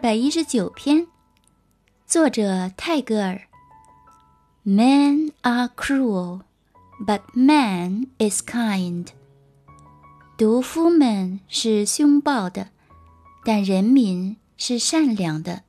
百一十九篇，作者泰戈尔。Men are cruel, but man is kind。毒夫们是凶暴的，但人民是善良的。